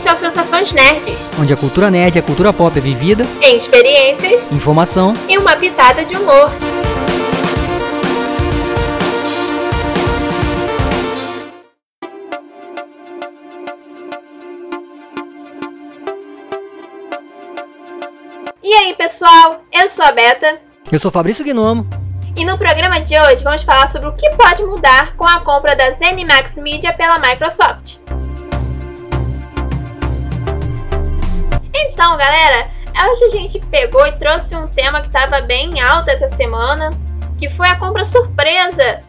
esse é o Sensações Nerds, onde a cultura nerd e a cultura pop é vivida em experiências, informação e uma pitada de humor. E aí, pessoal? Eu sou a Beta. Eu sou Fabrício Gnomo. E no programa de hoje vamos falar sobre o que pode mudar com a compra da ZeniMax Media pela Microsoft. Então, galera, hoje a gente pegou e trouxe um tema que estava bem alto essa semana, que foi a compra surpresa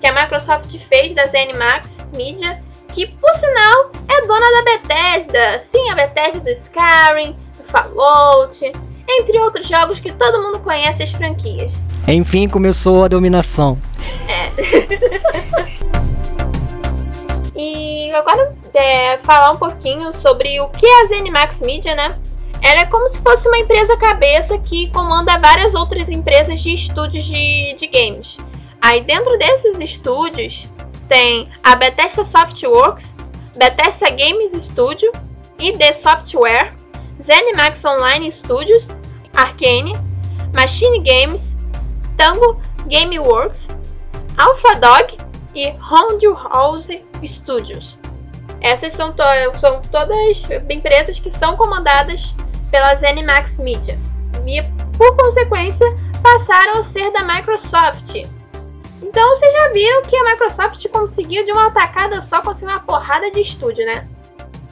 que a Microsoft fez da ZeniMax Media, que por sinal é dona da Bethesda. Sim, a Bethesda do Skyrim, do Fallout, entre outros jogos que todo mundo conhece as franquias. Enfim, começou a dominação. É. e agora é, falar um pouquinho sobre o que é a ZeniMax Media, né? Ela é como se fosse uma empresa cabeça que comanda várias outras empresas de estúdios de, de games. Aí dentro desses estúdios tem a Bethesda Softworks, Bethesda Games Studio, ID Software, ZeniMax Online Studios, Arcane, Machine Games, Tango Gameworks, AlphaDog e Roundhouse Studios. Essas são, to são todas empresas que são comandadas pela ZeniMax Media e, por consequência, passaram a ser da Microsoft. Então vocês já viram que a Microsoft conseguiu de uma atacada só conseguir uma porrada de estúdio, né?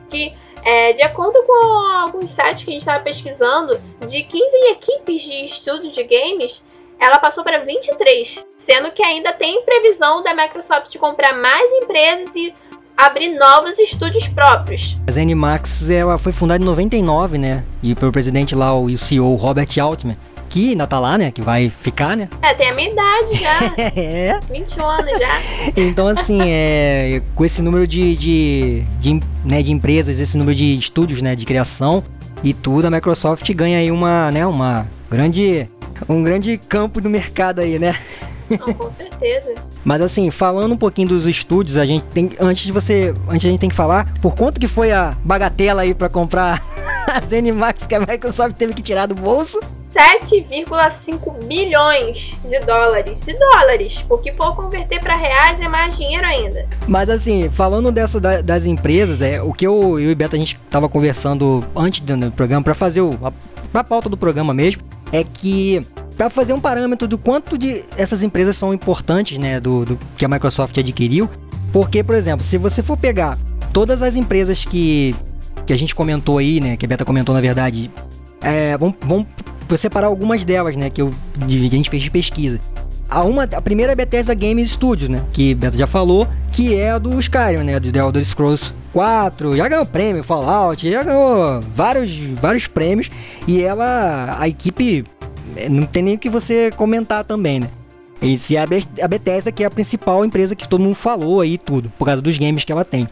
Que é, de acordo com alguns sites que a gente estava pesquisando, de 15 equipes de estudo de games, ela passou para 23, sendo que ainda tem previsão da Microsoft comprar mais empresas e abrir novos estúdios próprios. A ZeniMax ela foi fundada em 99, né? E pelo presidente lá, o CEO Robert Altman, que ainda tá lá, né? Que vai ficar, né? É, tem a minha idade já. é. 21 anos já. Então, assim, é, com esse número de, de, de, né, de empresas, esse número de estúdios, né? De criação e tudo, a Microsoft ganha aí uma, né? Uma grande... Um grande campo do mercado aí, né? Não, com certeza. Mas assim, falando um pouquinho dos estúdios, a gente tem antes de você, antes a gente tem que falar por quanto que foi a bagatela aí para comprar a ZeniMax que a Microsoft teve que tirar do bolso. 7,5 bilhões de dólares. De dólares, porque for converter para reais é mais dinheiro ainda. Mas assim, falando dessa da, das empresas, é o que eu, eu e Beto a gente tava conversando antes do, do programa para fazer o a, pra pauta do programa mesmo, é que para fazer um parâmetro do quanto de essas empresas são importantes, né, do, do, que a Microsoft adquiriu, porque, por exemplo, se você for pegar todas as empresas que, que a gente comentou aí, né, que a Beta comentou na verdade, é, vamos, vamos separar algumas delas, né, que, eu, que a gente fez de pesquisa. A, uma, a primeira é a Bethesda Games Studios, né? Que Beta já falou, que é a do Skyrim, né? Do The Elder Scrolls 4, já ganhou prêmio, Fallout, já ganhou vários, vários prêmios. E ela, a equipe, é, não tem nem o que você comentar também, né? E se a, a Bethesda, que é a principal empresa que todo mundo falou aí tudo, por causa dos games que ela tem.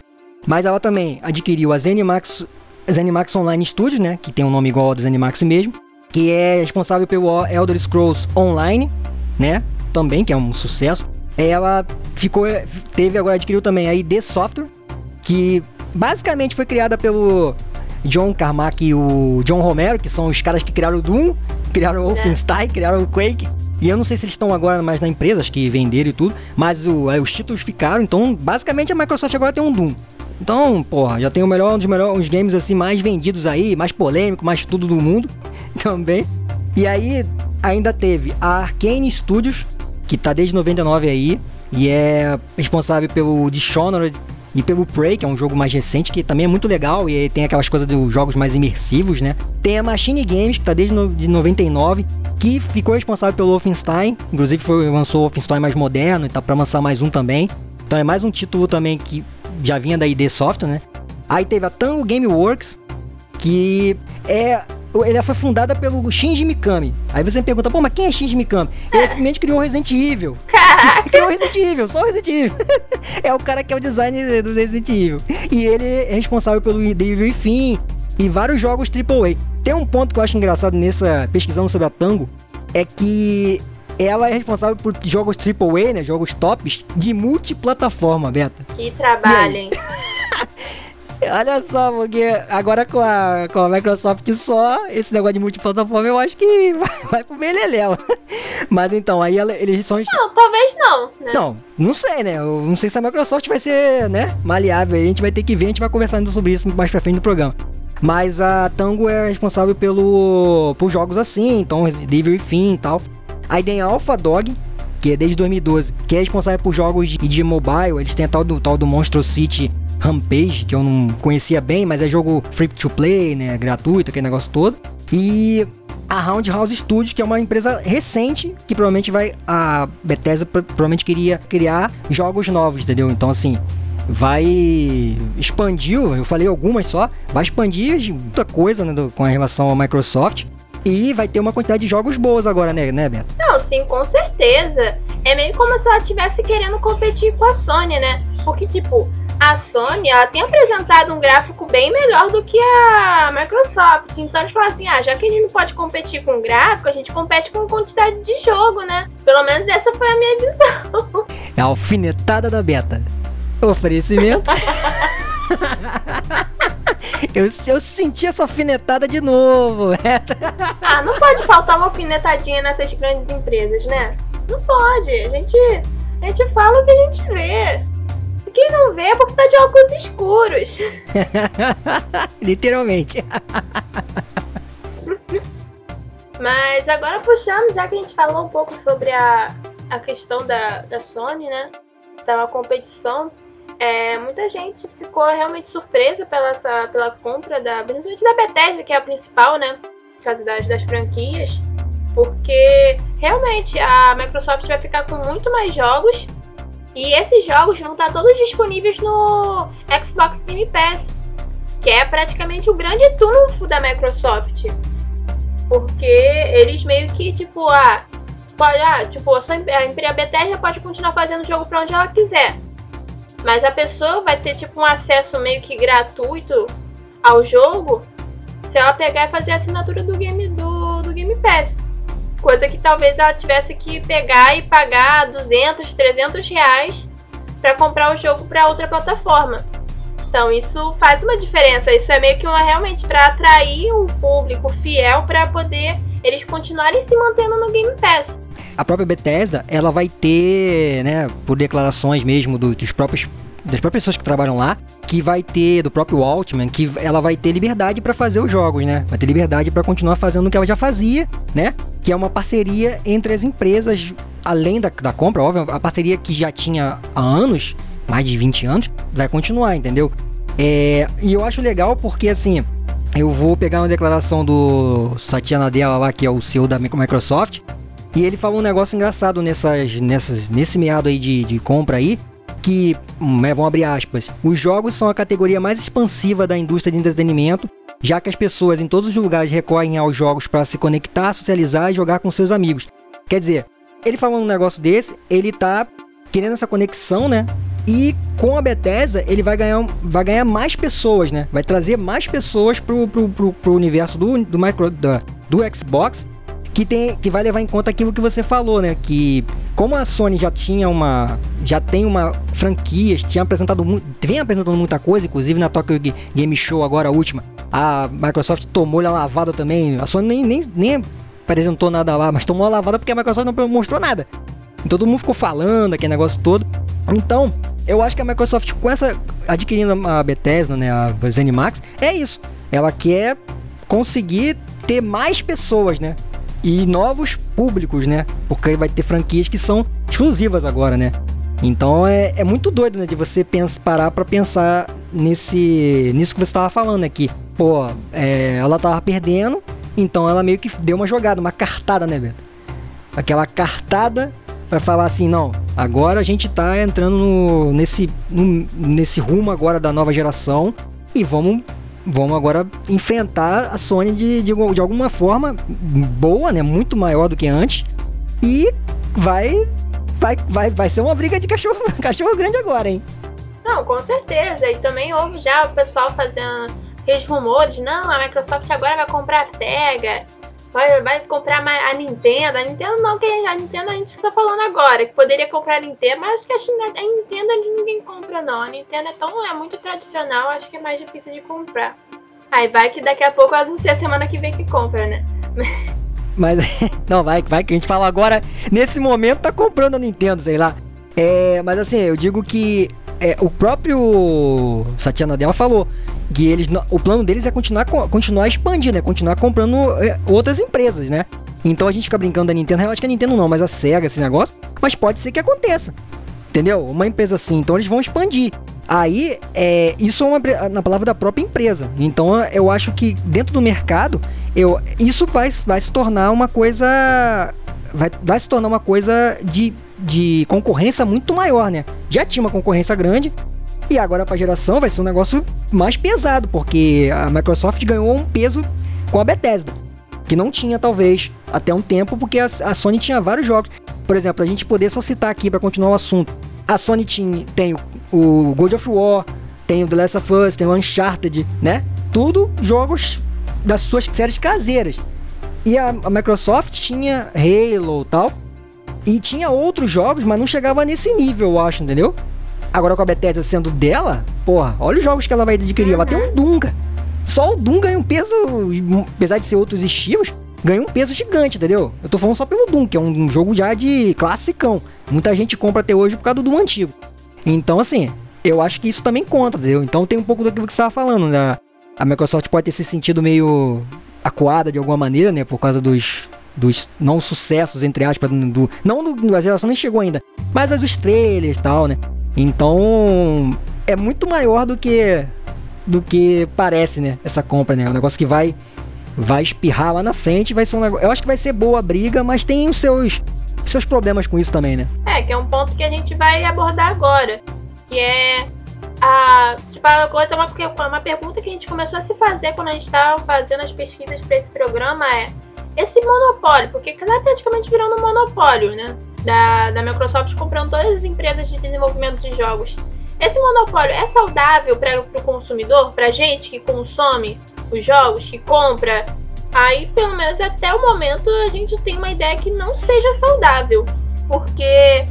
Mas ela também adquiriu a ZeniMax, ZeniMax Online Studios, né? Que tem um nome igual ao da ZeniMax mesmo. Que é responsável pelo Elder Scrolls Online, né? também, que é um sucesso. Ela ficou, teve agora adquiriu também a ID Software, que basicamente foi criada pelo John Carmack e o John Romero, que são os caras que criaram o Doom, criaram o Wolfenstein, criaram o Quake. E eu não sei se eles estão agora mais na empresa, acho que venderam e tudo, mas o, os títulos ficaram, então basicamente a Microsoft agora tem um Doom. Então, porra, já tem o melhor, um dos melhores games assim mais vendidos aí, mais polêmico, mais tudo do mundo também. E aí ainda teve a Arcane Studios, que tá desde 99 aí e é responsável pelo Dishonored e pelo Prey, que é um jogo mais recente, que também é muito legal e tem aquelas coisas dos jogos mais imersivos, né? Tem a Machine Games, que tá desde no, de 99, que ficou responsável pelo Wolfenstein, inclusive foi, lançou o Wolfenstein mais moderno e tá para lançar mais um também. Então é mais um título também que já vinha da ID Software, né? Aí teve a Tango Gameworks, que é ele foi fundada pelo Shinji Mikami. Aí você me pergunta, pô, mas quem é Shinji Mikami? Ele simplesmente criou Resident Evil. Caraca. criou Resident Evil, só Resident Evil. é o cara que é o design do Resident Evil. E ele é responsável pelo Devil e Fim e vários jogos AAA. Tem um ponto que eu acho engraçado nessa pesquisando sobre a Tango, é que ela é responsável por jogos AAA, né, jogos tops, de multiplataforma, Beta. Que trabalho, hein? Olha só, porque agora com a, com a Microsoft só, esse negócio de multiplataforma eu acho que vai, vai pro beleléu. Mas então, aí eles são. Não, talvez não. Né? Não, não sei, né? Eu não sei se a Microsoft vai ser, né, maleável. A gente vai ter que ver, a gente vai conversando sobre isso mais pra frente no programa. Mas a Tango é responsável pelo, por jogos assim, então Devil e Fim e tal. Aí tem a Alpha Dog, que é desde 2012, que é responsável por jogos de, de mobile. Eles têm a tal do, tal do Monstro City Rampage, que eu não conhecia bem, mas é jogo free to play, né? Gratuito, aquele negócio todo. E a Roundhouse Studios, que é uma empresa recente, que provavelmente vai. A Bethesda provavelmente queria criar jogos novos, entendeu? Então, assim, vai expandiu, eu falei algumas só, vai expandir muita coisa né, do, com relação à Microsoft. E vai ter uma quantidade de jogos boas agora, né, né, Beto? Não, sim, com certeza. É meio como se ela estivesse querendo competir com a Sony, né? Porque, tipo, a Sony ela tem apresentado um gráfico bem melhor do que a Microsoft. Então eles falam assim: ah, já que a gente não pode competir com gráfico, a gente compete com quantidade de jogo, né? Pelo menos essa foi a minha visão. É a alfinetada da beta. Oferecimento. eu, eu senti essa alfinetada de novo. ah, não pode faltar uma alfinetadinha nessas grandes empresas, né? Não pode. A gente, a gente fala o que a gente vê. Quem não vê é porque tá de óculos escuros. Literalmente. Mas agora puxando, já que a gente falou um pouco sobre a, a questão da, da Sony, né? Da competição, é, muita gente ficou realmente surpresa pela, essa, pela compra da, principalmente da Bethesda, que é a principal, né? Das, das franquias. Porque realmente a Microsoft vai ficar com muito mais jogos e esses jogos vão estar todos disponíveis no Xbox Game Pass, que é praticamente o grande trunfo da Microsoft. Porque eles meio que, tipo, ah, pode, ah, tipo, a, sua, a Bethesda pode continuar fazendo o jogo para onde ela quiser. Mas a pessoa vai ter, tipo, um acesso meio que gratuito ao jogo se ela pegar e fazer a assinatura do Game, do, do Game Pass. Coisa que talvez ela tivesse que pegar e pagar 200, 300 reais para comprar o jogo para outra plataforma. Então isso faz uma diferença. Isso é meio que uma realmente para atrair um público fiel para poder eles continuarem se mantendo no Game Pass. A própria Bethesda, ela vai ter, né, por declarações mesmo dos próprios das próprias pessoas que trabalham lá, que vai ter do próprio Altman, que ela vai ter liberdade para fazer os jogos, né? Vai ter liberdade para continuar fazendo o que ela já fazia, né? Que é uma parceria entre as empresas, além da, da compra, óbvio, a parceria que já tinha há anos, mais de 20 anos, vai continuar, entendeu? É, e eu acho legal porque assim, eu vou pegar uma declaração do Satya Nadella lá, que é o CEO da Microsoft, e ele falou um negócio engraçado nessas, nessas, nesse meado aí de, de compra aí, que, hum, é, vão abrir aspas, os jogos são a categoria mais expansiva da indústria de entretenimento, já que as pessoas em todos os lugares recorrem aos jogos para se conectar, socializar e jogar com seus amigos. Quer dizer, ele falando um negócio desse, ele tá querendo essa conexão, né? E com a Bethesda, ele vai ganhar, vai ganhar mais pessoas, né? Vai trazer mais pessoas pro, pro, pro, pro universo do, do, micro, da, do Xbox que, tem, que vai levar em conta aquilo que você falou, né? Que como a Sony já tinha uma. já tem uma franquia, tinha apresentado vem apresentando muita coisa, inclusive na Tokyo Game Show agora a última. A Microsoft tomou a lavada também. A Sony nem, nem, nem apresentou nada lá, mas tomou a lavada porque a Microsoft não mostrou nada. Todo mundo ficou falando aquele negócio todo. Então, eu acho que a Microsoft com essa adquirindo a Bethesda, né, a ZeniMax, é isso. Ela quer conseguir ter mais pessoas, né, e novos públicos, né? Porque vai ter franquias que são exclusivas agora, né? Então é, é muito doido, né? De você pensar, parar pra pensar nesse, nisso que você tava falando aqui. Pô, é, ela tava perdendo, então ela meio que deu uma jogada, uma cartada, né, Beto? Aquela cartada para falar assim, não, agora a gente tá entrando no, nesse, no, nesse rumo agora da nova geração e vamos vamos agora enfrentar a Sony de, de, de alguma forma boa, né? Muito maior do que antes. E vai, vai, vai, vai ser uma briga de cachorro, cachorro grande agora, hein? Não, com certeza. E também houve já o pessoal fazendo aqueles rumores, não, a Microsoft agora vai comprar a SEGA. Vai, vai comprar a Nintendo. A Nintendo não, que a Nintendo a gente tá falando agora, que poderia comprar a Nintendo, mas acho que a, Nintendo ninguém compra, não. A Nintendo é tão é muito tradicional, acho que é mais difícil de comprar. Aí vai que daqui a pouco sei a semana que vem que compra, né? Mas não, vai, vai que a gente fala agora, nesse momento tá comprando a Nintendo, sei lá. É, mas assim, eu digo que é, o próprio Satya Nadella falou que eles, o plano deles é continuar, continuar expandindo, é continuar comprando é, outras empresas, né? Então a gente fica brincando da Nintendo, eu acho que a Nintendo não, mas a SEGA, esse negócio, mas pode ser que aconteça. Entendeu? Uma empresa assim, então eles vão expandir. Aí, é, isso é uma, na palavra da própria empresa. Então, eu acho que dentro do mercado, eu, isso vai, vai se tornar uma coisa. Vai, vai se tornar uma coisa de, de concorrência muito maior, né? Já tinha uma concorrência grande, e agora para a geração vai ser um negócio mais pesado, porque a Microsoft ganhou um peso com a Bethesda, que não tinha talvez até um tempo, porque a, a Sony tinha vários jogos. Por exemplo, a gente poder só citar aqui para continuar o assunto. A Sony tinha, tem o God of War, tem o The Last of Us, tem o Uncharted, né? Tudo jogos das suas séries caseiras. E a, a Microsoft tinha Halo e tal. E tinha outros jogos, mas não chegava nesse nível, eu acho, entendeu? Agora com a Bethesda sendo dela, porra, olha os jogos que ela vai adquirir. Ela tem um Doom, cara. Só o Doom ganha um peso, apesar de ser outros estilos, ganha um peso gigante, entendeu? Eu tô falando só pelo Doom, que é um jogo já de classicão. Muita gente compra até hoje por causa do Doom antigo. Então, assim, eu acho que isso também conta, entendeu? Então tem um pouco do que você estava falando, né? A Microsoft pode ter se sentido meio acuada de alguma maneira, né? Por causa dos, dos não sucessos, entre aspas, do. Não do, a geração nem chegou ainda, mas dos trailers e tal, né? Então é muito maior do que do que parece, né? Essa compra, né? É um negócio que vai vai espirrar lá na frente, vai ser um negócio. Eu acho que vai ser boa a briga, mas tem os seus seus problemas com isso também, né? É, que é um ponto que a gente vai abordar agora, que é a tipo a coisa uma, uma pergunta que a gente começou a se fazer quando a gente estava fazendo as pesquisas para esse programa é esse monopólio, porque está praticamente virando um monopólio, né? Da, da Microsoft comprando todas as empresas de desenvolvimento de jogos. Esse monopólio é saudável para o consumidor, para gente que consome os jogos, que compra Aí, pelo menos até o momento, a gente tem uma ideia que não seja saudável. Porque,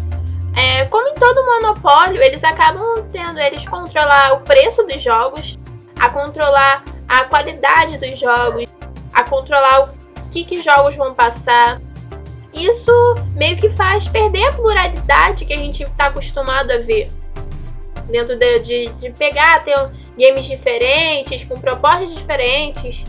é, como em todo monopólio, eles acabam tendo eles controlar o preço dos jogos, a controlar a qualidade dos jogos, a controlar o que, que jogos vão passar. Isso meio que faz perder a pluralidade que a gente está acostumado a ver. Dentro de, de, de pegar, ter games diferentes, com propostas diferentes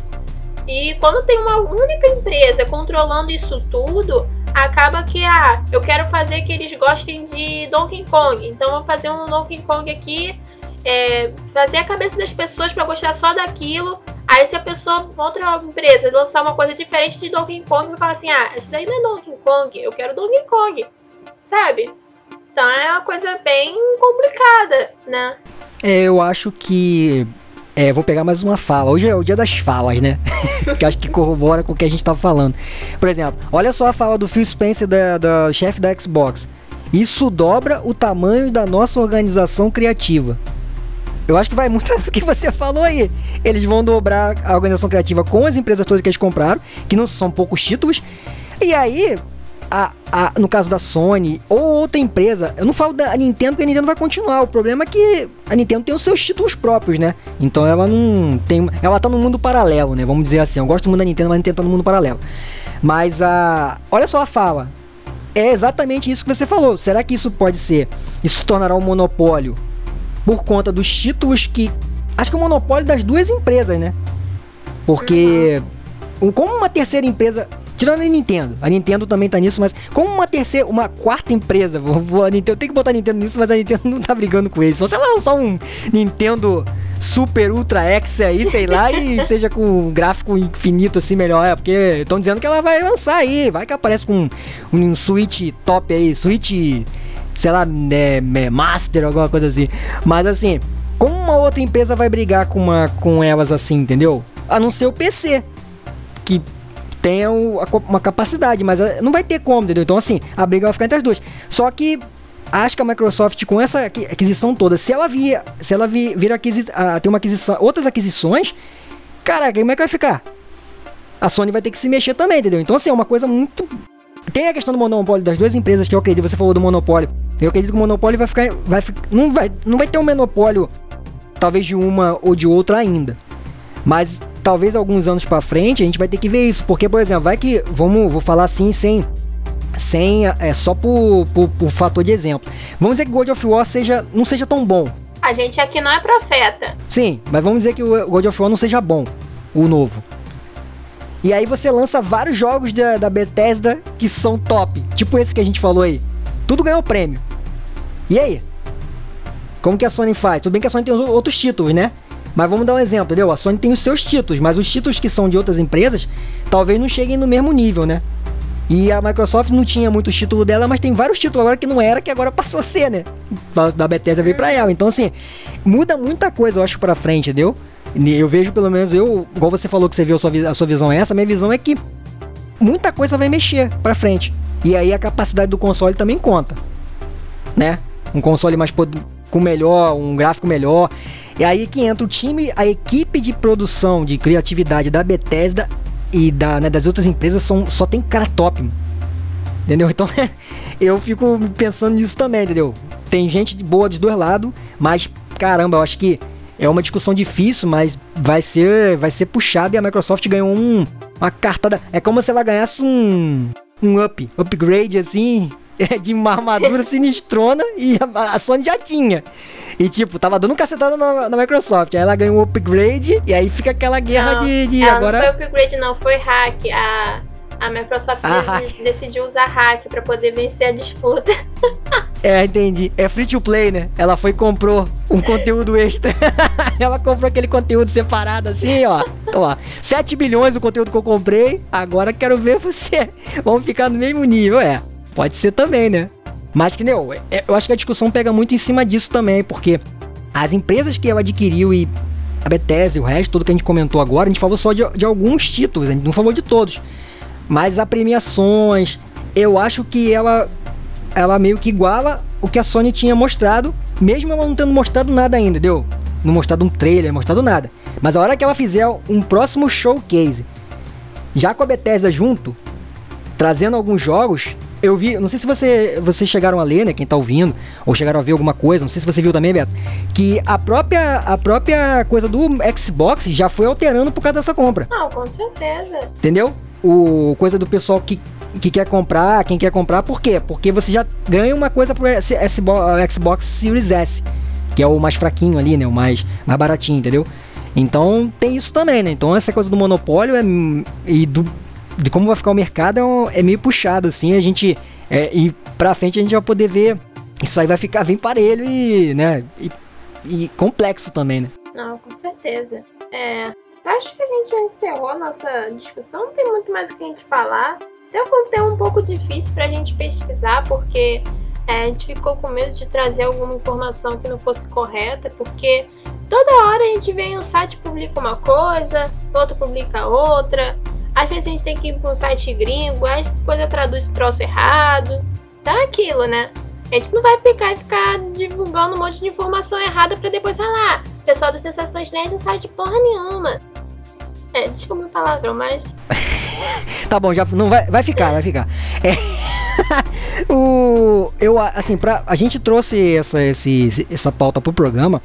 e quando tem uma única empresa controlando isso tudo, acaba que, ah, eu quero fazer que eles gostem de Donkey Kong. Então, vou fazer um Donkey Kong aqui, é, fazer a cabeça das pessoas para gostar só daquilo. Aí, se a pessoa, outra empresa, lançar uma coisa diferente de Donkey Kong, vai falar assim: ah, isso daí não é Donkey Kong, eu quero Donkey Kong, sabe? Então, é uma coisa bem complicada, né? É, eu acho que é, vou pegar mais uma fala. Hoje é o dia das falas, né? que acho que corrobora com o que a gente tá falando. Por exemplo, olha só a fala do Phil Spencer, da, chefe da Xbox. Isso dobra o tamanho da nossa organização criativa. Eu acho que vai muito do que você falou aí. Eles vão dobrar a organização criativa com as empresas todas que eles compraram, que não são poucos títulos. E aí, a, a, no caso da Sony ou outra empresa, eu não falo da Nintendo porque a Nintendo vai continuar. O problema é que a Nintendo tem os seus títulos próprios, né? Então ela não tem. Ela tá no mundo paralelo, né? Vamos dizer assim. Eu gosto muito da Nintendo, mas a Nintendo tá no mundo paralelo. Mas a. Olha só a fala. É exatamente isso que você falou. Será que isso pode ser? Isso tornará um monopólio por conta dos títulos que. Acho que é o monopólio das duas empresas, né? Porque. Como uma terceira empresa Tirando a Nintendo. A Nintendo também tá nisso, mas como uma terceira, uma quarta empresa, vou, vou, a Nintendo, tem que botar a Nintendo nisso, mas a Nintendo não tá brigando com eles. Só se ela lançar um Nintendo Super Ultra X aí, sei lá, e seja com um gráfico infinito assim melhor. É, porque estão dizendo que ela vai lançar aí. Vai que aparece com um, um Switch top aí, Switch, sei lá, é, Master, alguma coisa assim. Mas assim, como uma outra empresa vai brigar com, uma, com elas assim, entendeu? A não ser o PC. Que tenha uma capacidade, mas eh, não vai ter como, entendeu? Então, assim, a briga vai ficar entre as duas. Só que acho que a Microsoft, com essa aquisição toda, se ela vir, se ela vir, vir aquisi, a, ter uma aquisição, outras aquisições, cara, como é que vai ficar? a Sony vai ter que se mexer também, entendeu? Então, assim, é uma coisa muito. Tem a questão do monopólio das duas empresas que eu acredito, você falou do monopólio. Eu acredito que o monopólio vai ficar. Vai, não, vai, não vai ter um monopólio, talvez de uma ou de outra ainda. Mas talvez alguns anos para frente a gente vai ter que ver isso. Porque, por exemplo, vai que. Vamos, vou falar assim sem. Sem. É só por, por, por fator de exemplo. Vamos dizer que God of War seja, não seja tão bom. A gente aqui não é profeta. Sim, mas vamos dizer que o God of War não seja bom. O novo. E aí você lança vários jogos da, da Bethesda que são top. Tipo esse que a gente falou aí. Tudo ganhou prêmio. E aí? Como que a Sony faz? Tudo bem que a Sony tem outros títulos, né? Mas vamos dar um exemplo, entendeu? A Sony tem os seus títulos, mas os títulos que são de outras empresas talvez não cheguem no mesmo nível, né? E a Microsoft não tinha muitos títulos dela, mas tem vários títulos agora que não era, que agora passou a ser, né? Da Bethesda veio pra ela. Então, assim, muda muita coisa, eu acho, pra frente, entendeu? Eu vejo, pelo menos, eu, igual você falou que você viu a sua, a sua visão essa, minha visão é que muita coisa vai mexer pra frente. E aí a capacidade do console também conta, né? Um console mais com melhor, um gráfico melhor. E aí que entra o time, a equipe de produção, de criatividade da Bethesda e da, né, das outras empresas são, só tem cara top. Entendeu? Então eu fico pensando nisso também, entendeu? Tem gente boa dos dois lados, mas caramba, eu acho que é uma discussão difícil, mas vai ser, vai ser puxado e a Microsoft ganhou um, uma cartada. É como se ela ganhasse um, um up, upgrade assim, de uma armadura sinistrona e a, a, Sony já tinha. E tipo, tava dando um cacetada na, na, Microsoft. Aí ela ganhou um upgrade e aí fica aquela guerra não, de, de agora. Não foi upgrade, não, foi hack. A, a Microsoft ah, decidiu usar hack para poder vencer a disputa. é, entendi. É free to play, né? Ela foi e comprou um conteúdo extra. ela comprou aquele conteúdo separado assim, ó. Então, ó, 7 bilhões o conteúdo que eu comprei. Agora quero ver você. Vamos ficar no mesmo nível, é. Pode ser também, né? Mas que, não, é, eu acho que a discussão pega muito em cima disso também, porque as empresas que ela adquiriu e a Bethesda e o resto, tudo que a gente comentou agora, a gente falou só de, de alguns títulos, a gente não falou de todos. Mas a premiações, eu acho que ela, ela meio que iguala o que a Sony tinha mostrado, mesmo ela não tendo mostrado nada ainda, entendeu? Não mostrado um trailer, mostrado nada. Mas a hora que ela fizer um próximo showcase, já com a Bethesda junto, trazendo alguns jogos, eu vi, não sei se você, vocês chegaram a ler, né, quem tá ouvindo, ou chegaram a ver alguma coisa, não sei se você viu também, Beto, que a própria, a própria coisa do Xbox já foi alterando por causa dessa compra. Não, com certeza. Entendeu? O coisa do pessoal que que quer comprar, quem quer comprar, por quê? Porque você já ganha uma coisa pro Xbox Series S, que é o mais fraquinho ali, né, o mais, mais baratinho, entendeu? Então tem isso também, né? Então essa coisa do monopólio é, e do de como vai ficar o mercado é, é meio puxado, assim, a gente. É, e pra frente a gente vai poder ver. Isso aí vai ficar bem parelho e, né? E, e complexo também, né? Não, com certeza. É. Acho que a gente já encerrou a nossa discussão, não tem muito mais o que a gente falar. Até o conteúdo um pouco difícil pra gente pesquisar, porque é, a gente ficou com medo de trazer alguma informação que não fosse correta, porque toda hora a gente vem no site publica uma coisa, outro publica outra. Às vezes a gente tem que ir para um site gringo, aí depois traduz o troço errado. Tá aquilo, né? A gente não vai ficar e ficar divulgando um monte de informação errada para depois falar. O pessoal das Sensações Nerds não sabe de porra nenhuma. É, desculpa o palavrão, mas. tá bom, já não vai, vai ficar, vai ficar. É. o eu assim, pra, a gente trouxe essa esse, essa pauta pro programa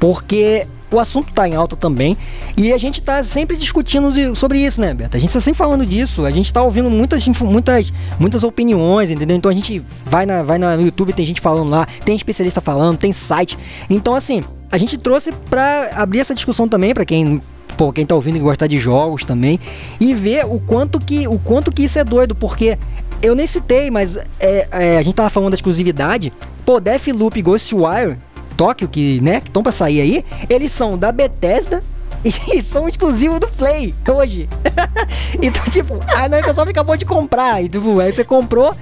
porque o assunto está em alta também e a gente está sempre discutindo sobre isso, né, Beto? A gente está sempre falando disso, a gente está ouvindo muitas, muitas, muitas opiniões, entendeu? Então a gente vai, na, vai no YouTube, tem gente falando lá, tem especialista falando, tem site. Então, assim, a gente trouxe para abrir essa discussão também para quem pô, quem tá ouvindo e gosta de jogos também, e ver o quanto que, o quanto que isso é doido, porque eu nem citei, mas é, é, a gente tava falando da exclusividade, pô, Deathloop e Ghostwire Tóquio, que, né, estão pra sair aí, eles são da Bethesda e são exclusivos do Play hoje. então, tipo, a Microsoft acabou de comprar, e tipo, aí você comprou.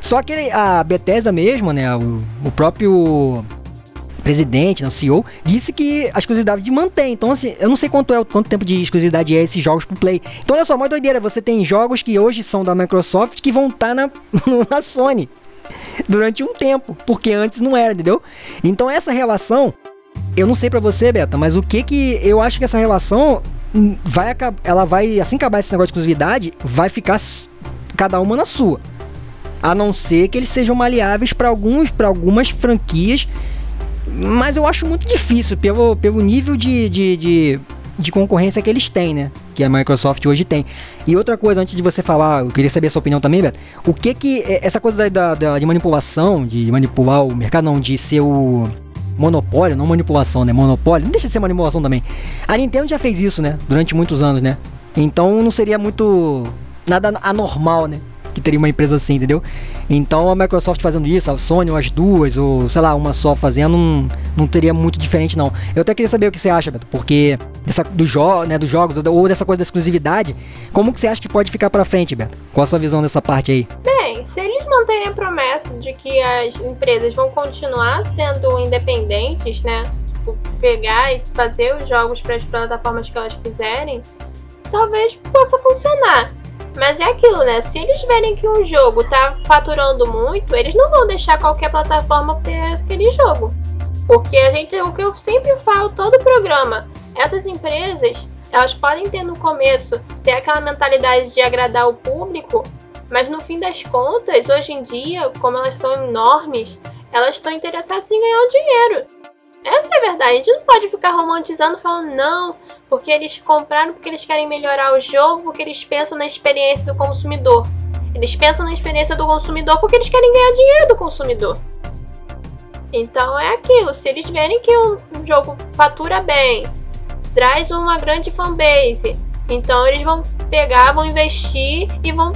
Só que a Bethesda mesmo, né, o, o próprio presidente, né, o CEO, disse que a exclusividade mantém. Então, assim, eu não sei quanto é quanto tempo de exclusividade é esses jogos pro Play. Então, olha só, uma doideira, você tem jogos que hoje são da Microsoft que vão estar tá na, na Sony durante um tempo, porque antes não era, entendeu? Então essa relação, eu não sei para você, Beta, mas o que que eu acho que essa relação vai ela vai assim acabar esse negócio de exclusividade, vai ficar cada uma na sua. A não ser que eles sejam maleáveis para alguns para algumas franquias, mas eu acho muito difícil pelo, pelo nível de, de, de, de concorrência que eles têm, né? Que a Microsoft hoje tem. E outra coisa, antes de você falar, eu queria saber a sua opinião também, Beto. O que que. É, essa coisa da, da, de manipulação, de manipular o mercado, não, de ser o monopólio, não manipulação, né? Monopólio, não deixa de ser manipulação também. A Nintendo já fez isso, né? Durante muitos anos, né? Então não seria muito nada anormal, né? Que teria uma empresa assim, entendeu? Então a Microsoft fazendo isso, a Sony, as duas, ou sei lá, uma só fazendo, não, não teria muito diferente, não. Eu até queria saber o que você acha, Beto, porque dessa, do jo né, dos jogos, ou dessa coisa da exclusividade, como que você acha que pode ficar pra frente, Beto? Qual a sua visão dessa parte aí? Bem, se eles manterem a promessa de que as empresas vão continuar sendo independentes, né? Tipo, pegar e fazer os jogos para as plataformas que elas quiserem, talvez possa funcionar. Mas é aquilo, né? Se eles verem que um jogo tá faturando muito, eles não vão deixar qualquer plataforma ter aquele jogo. Porque a gente, o que eu sempre falo todo programa, essas empresas, elas podem ter no começo ter aquela mentalidade de agradar o público, mas no fim das contas, hoje em dia, como elas são enormes, elas estão interessadas em ganhar o dinheiro. Essa é a verdade. A gente não pode ficar romantizando falando, não, porque eles compraram porque eles querem melhorar o jogo, porque eles pensam na experiência do consumidor. Eles pensam na experiência do consumidor porque eles querem ganhar dinheiro do consumidor. Então é aquilo, se eles verem que um jogo fatura bem, traz uma grande fanbase, então eles vão pegar, vão investir e vão.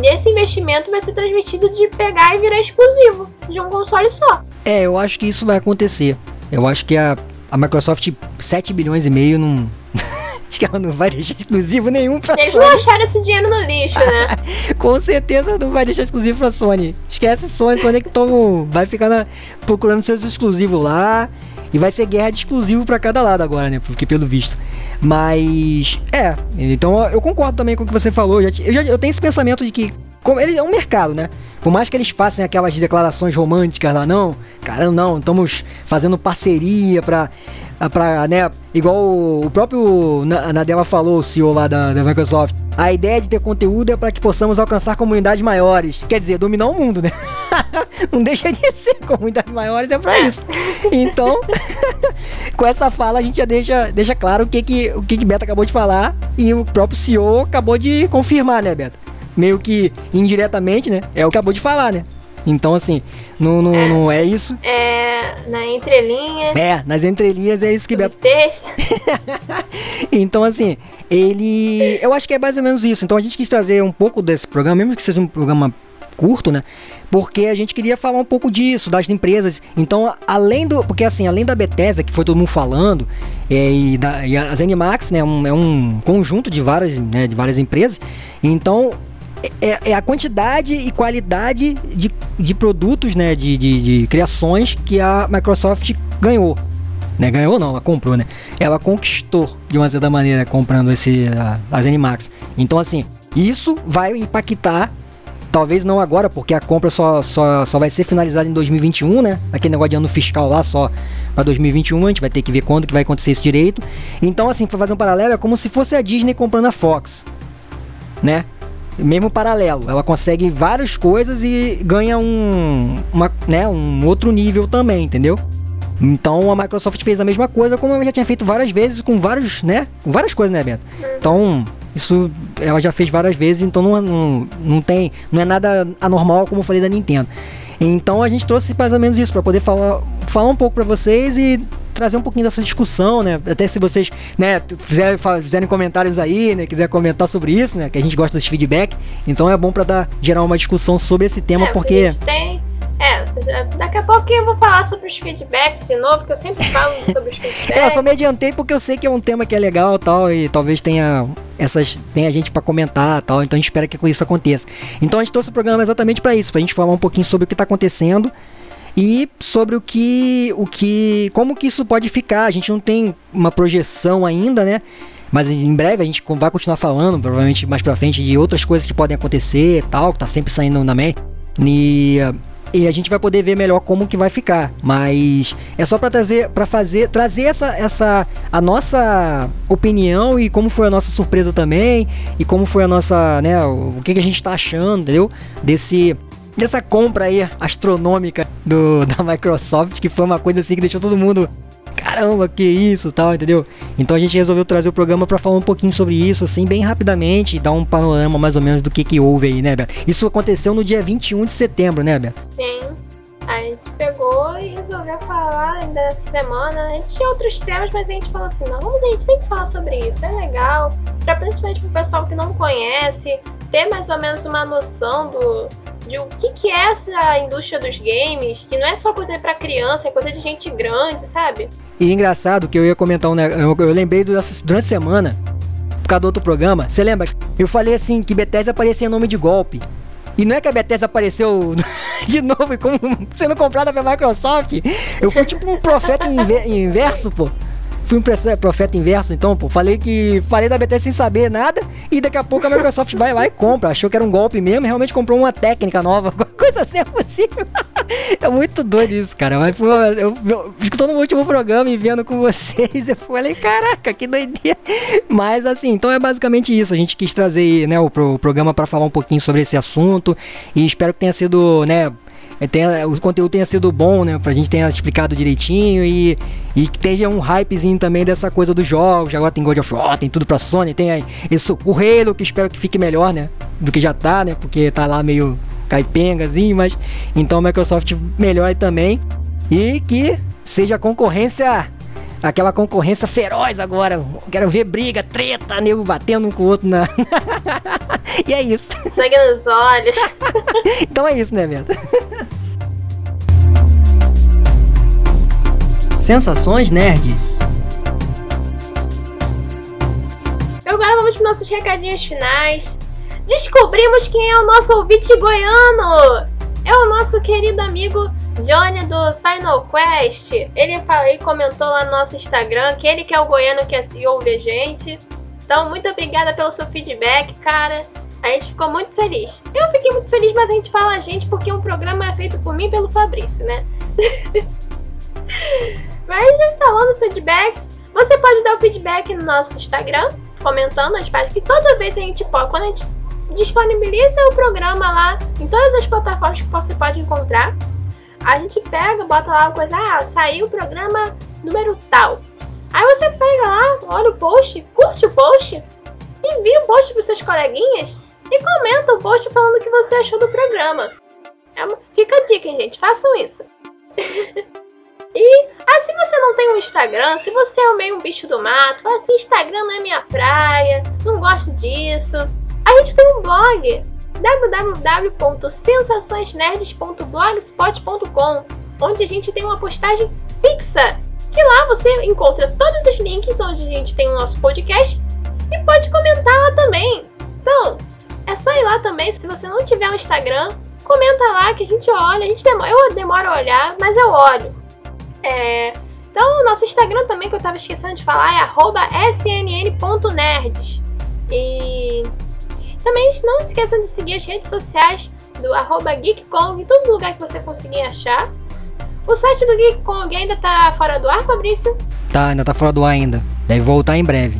Nesse investimento vai ser transmitido de pegar e virar exclusivo de um console só. É, eu acho que isso vai acontecer. Eu acho que a, a Microsoft 7 bilhões e meio não. Acho que ela não vai deixar exclusivo nenhum pra Eles Sony. Eles não acharam esse dinheiro no lixo, né? Com certeza não vai deixar exclusivo pra Sony. Esquece Sony, Sony que toma, vai ficar na, procurando seus exclusivos lá. E vai ser guerra de exclusivo para cada lado agora, né? Porque pelo visto. Mas, é. Então eu concordo também com o que você falou. Eu, já, eu, já, eu tenho esse pensamento de que como ele é um mercado, né? Por mais que eles façam aquelas declarações românticas lá, não, cara, não, estamos fazendo parceria pra, pra né, igual o próprio Nadella falou, o CEO lá da, da Microsoft, a ideia de ter conteúdo é para que possamos alcançar comunidades maiores, quer dizer, dominar o mundo, né? não deixa de ser comunidades maiores, é pra isso. Então, com essa fala a gente já deixa, deixa claro o que que, o que que Beto acabou de falar e o próprio CEO acabou de confirmar, né, Beto? meio que indiretamente, né? É o que acabou de falar, né? Então, assim, não, não, é, não é isso. É, na entrelinha. É, nas entrelinhas é isso que Beto. Texto. então, assim, ele. Eu acho que é mais ou menos isso. Então a gente quis trazer um pouco desse programa, mesmo que seja um programa curto, né? Porque a gente queria falar um pouco disso, das empresas. Então, além do. Porque assim, além da Bethesda, que foi todo mundo falando, é, e, da, e a ZeniMax, né? Um, é um conjunto de várias, né, de várias empresas. Então, é, é, a quantidade e qualidade de, de produtos, né, de, de, de criações que a Microsoft ganhou. Né, ganhou não, ela comprou, né? Ela conquistou de uma certa maneira comprando esse a, as Animax. Então assim, isso vai impactar talvez não agora, porque a compra só, só, só vai ser finalizada em 2021, né? Aquele negócio de ano fiscal lá só para 2021, a gente vai ter que ver quando que vai acontecer isso direito. Então, assim, para fazer um paralelo, é como se fosse a Disney comprando a Fox, né? Mesmo paralelo. Ela consegue várias coisas e ganha um, uma, né, um outro nível também, entendeu? Então a Microsoft fez a mesma coisa como ela já tinha feito várias vezes com vários, né? Com várias coisas, né, Beto? Então, isso ela já fez várias vezes, então não, não, não tem. Não é nada anormal como eu falei da Nintendo. Então a gente trouxe mais ou menos isso para poder falar, falar um pouco para vocês e trazer um pouquinho dessa discussão, né? Até se vocês, né, fizerem, fizerem comentários aí, né, quiser comentar sobre isso, né, que a gente gosta desse feedback. Então é bom para dar gerar uma discussão sobre esse tema é, porque tem é, daqui a pouco eu vou falar sobre os feedbacks de novo, que eu sempre falo sobre os feedbacks. É, eu só me adiantei porque eu sei que é um tema que é legal tal, e talvez tenha essas tenha gente para comentar tal, então a gente espera que isso aconteça. Então a gente trouxe o programa exatamente para isso, pra gente falar um pouquinho sobre o que tá acontecendo e sobre o que o que como que isso pode ficar. A gente não tem uma projeção ainda, né? Mas em breve a gente vai continuar falando, provavelmente mais para frente de outras coisas que podem acontecer, tal, que tá sempre saindo na mente. E e a gente vai poder ver melhor como que vai ficar. Mas é só para trazer, para fazer, trazer essa, essa a nossa opinião e como foi a nossa surpresa também e como foi a nossa, né, o que, que a gente tá achando, entendeu? Desse dessa compra aí astronômica do, da Microsoft, que foi uma coisa assim que deixou todo mundo caramba, que isso, tal, entendeu? Então a gente resolveu trazer o programa para falar um pouquinho sobre isso, assim, bem rapidamente, e dar um panorama mais ou menos do que que houve aí, né, Beto? Isso aconteceu no dia 21 de setembro, né, Beto? Sim. A gente pegou e resolveu falar ainda essa semana. A gente tinha outros temas, mas a gente falou assim: não, a gente tem que falar sobre isso, é legal. Pra principalmente pro pessoal que não conhece, ter mais ou menos uma noção do, de o que, que é essa indústria dos games, que não é só coisa para criança, é coisa de gente grande, sabe? E engraçado que eu ia comentar um negócio, eu, eu lembrei durante a semana, por causa do outro programa, você lembra? Eu falei assim que Bethesda aparecia em nome de golpe. E não é que a Bethesda apareceu de novo como sendo comprada pela Microsoft. Eu fui tipo um profeta inverso, pô fui um profeta inverso, então, pô. Falei que. Falei da BT sem saber nada. E daqui a pouco a Microsoft vai lá e compra. Achou que era um golpe mesmo e realmente comprou uma técnica nova. Coisa assim é possível. é muito doido isso, cara. Mas, pô, eu, fico todo no último programa e vendo com vocês. Eu falei, caraca, que doideira. Mas assim, então é basicamente isso. A gente quis trazer né, o, o programa para falar um pouquinho sobre esse assunto. E espero que tenha sido, né, tenha, o conteúdo tenha sido bom, né? Pra gente tenha explicado direitinho e, e que tenha um hypezinho também dessa coisa dos jogos. Agora tem God of War, tem tudo pra Sony, tem aí, isso, o Halo, que espero que fique melhor, né? Do que já tá, né? Porque tá lá meio caipengazinho, mas então a Microsoft melhore também e que seja concorrência aquela concorrência feroz agora. Quero ver briga, treta, nego batendo um com o outro na. e é isso. Sangue nos olhos. então é isso, né, Beto? Sensações Nerds. Agora vamos para nossos recadinhos finais. Descobrimos quem é o nosso ouvinte goiano! É o nosso querido amigo Johnny do Final Quest. Ele, ele comentou lá no nosso Instagram que ele que é o goiano que ouve a gente. Então, muito obrigada pelo seu feedback, cara. A gente ficou muito feliz. Eu fiquei muito feliz, mas a gente fala a gente porque o um programa é feito por mim e pelo Fabrício, né? mas já falando feedbacks, você pode dar o feedback no nosso Instagram, comentando as páginas que toda vez a gente pode, quando a gente disponibiliza o programa lá em todas as plataformas que você pode encontrar, a gente pega, bota lá uma coisa, ah, saiu o programa número tal. Aí você pega lá, olha o post, curte o post, envia o post para seus coleguinhas e comenta o post falando o que você achou do programa. É uma... Fica a dica, hein, gente, façam isso. e assim você não tem um Instagram, se você é meio um bicho do mato, fala assim, Instagram não é minha praia, não gosto disso. A gente tem um blog, www.sensaçõesnerds.blogspot.com, onde a gente tem uma postagem fixa, que lá você encontra todos os links onde a gente tem o nosso podcast e pode comentar lá também. Então, é só ir lá também, se você não tiver um Instagram, comenta lá que a gente olha, a gente demora, eu demoro a olhar, mas eu olho. É, então, o nosso Instagram também, que eu tava esquecendo de falar, é snn.nerds. E também não se esqueçam de seguir as redes sociais do arroba GeekKong em todo lugar que você conseguir achar. O site do GeekKong ainda tá fora do ar, Fabrício? Tá, ainda tá fora do ar ainda. Deve voltar em breve.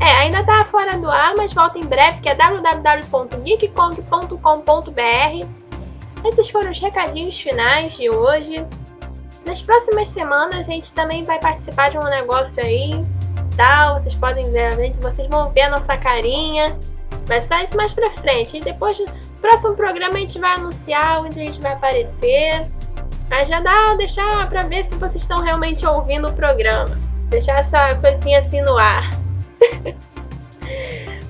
É, ainda tá fora do ar, mas volta em breve, que é www.geekkong.com.br. Esses foram os recadinhos finais de hoje. Nas próximas semanas a gente também vai participar de um negócio aí, tal. Vocês podem ver, gente, vocês vão ver a nossa carinha. Mas só isso mais pra frente. E depois, no próximo programa, a gente vai anunciar onde a gente vai aparecer. Mas já dá deixar pra ver se vocês estão realmente ouvindo o programa. Deixar essa coisinha assim no ar.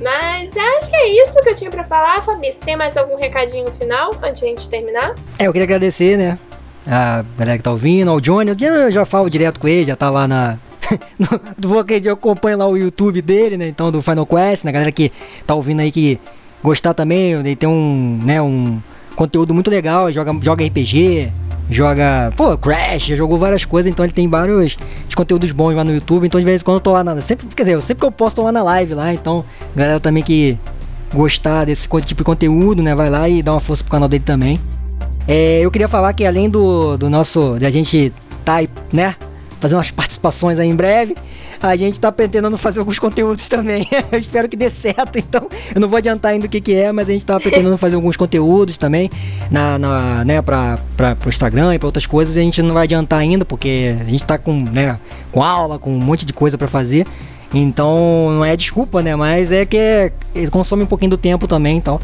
Mas acho que é isso que eu tinha pra falar, Fabrício. Tem mais algum recadinho final antes de a gente terminar? É, eu queria agradecer, né? A galera que tá ouvindo, ao Johnny. O Johnny eu já falo direto com ele, já tá lá na, do Walking eu acompanho lá o YouTube dele, né? Então, do Final Quest, né? Galera que tá ouvindo aí que gostar também, ele tem um, né, um conteúdo muito legal, joga, joga RPG, joga, pô, Crash, já jogou várias coisas, então ele tem vários conteúdos bons lá no YouTube, então de vez em quando eu tô lá na, sempre, quer dizer, sempre que eu posto tô lá na live lá, então galera também que gostar desse tipo de conteúdo, né, vai lá e dá uma força pro canal dele também. É, eu queria falar que além do, do nosso. de a gente tá, né, fazendo umas participações aí em breve, a gente tá pretendendo fazer alguns conteúdos também. eu espero que dê certo, então eu não vou adiantar ainda o que, que é, mas a gente tá pretendendo fazer alguns conteúdos também na, na né, pra, pro Instagram e pra outras coisas. A gente não vai adiantar ainda, porque a gente tá com, né, com aula, com um monte de coisa para fazer. Então não é desculpa, né? Mas é que é, consome um pouquinho do tempo também, então.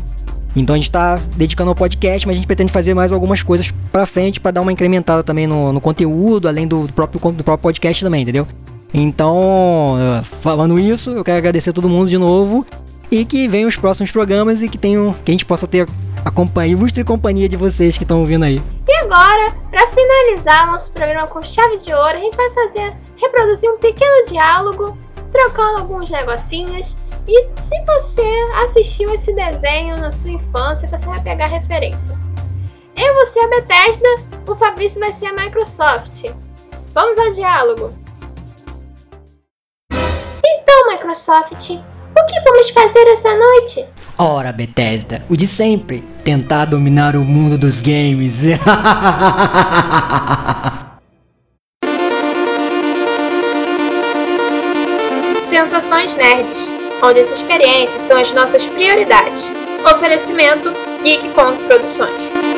Então a gente está dedicando ao podcast, mas a gente pretende fazer mais algumas coisas para frente para dar uma incrementada também no, no conteúdo, além do, próprio, do próprio podcast também, entendeu? Então, falando isso, eu quero agradecer a todo mundo de novo e que venham os próximos programas e que tenham que a gente possa ter a companhia, ilustre companhia de vocês que estão ouvindo aí. E agora, para finalizar nosso programa com chave de ouro, a gente vai fazer reproduzir um pequeno diálogo, trocando alguns negocinhos. E se você assistiu esse desenho na sua infância, você vai pegar referência. Eu vou ser a Bethesda, o Fabrício vai ser a Microsoft. Vamos ao diálogo. Então, Microsoft, o que vamos fazer essa noite? Ora, Bethesda, o de sempre: tentar dominar o mundo dos games. Sensações Nerds, onde as experiências são as nossas prioridades. Oferecimento Geek Kong Produções.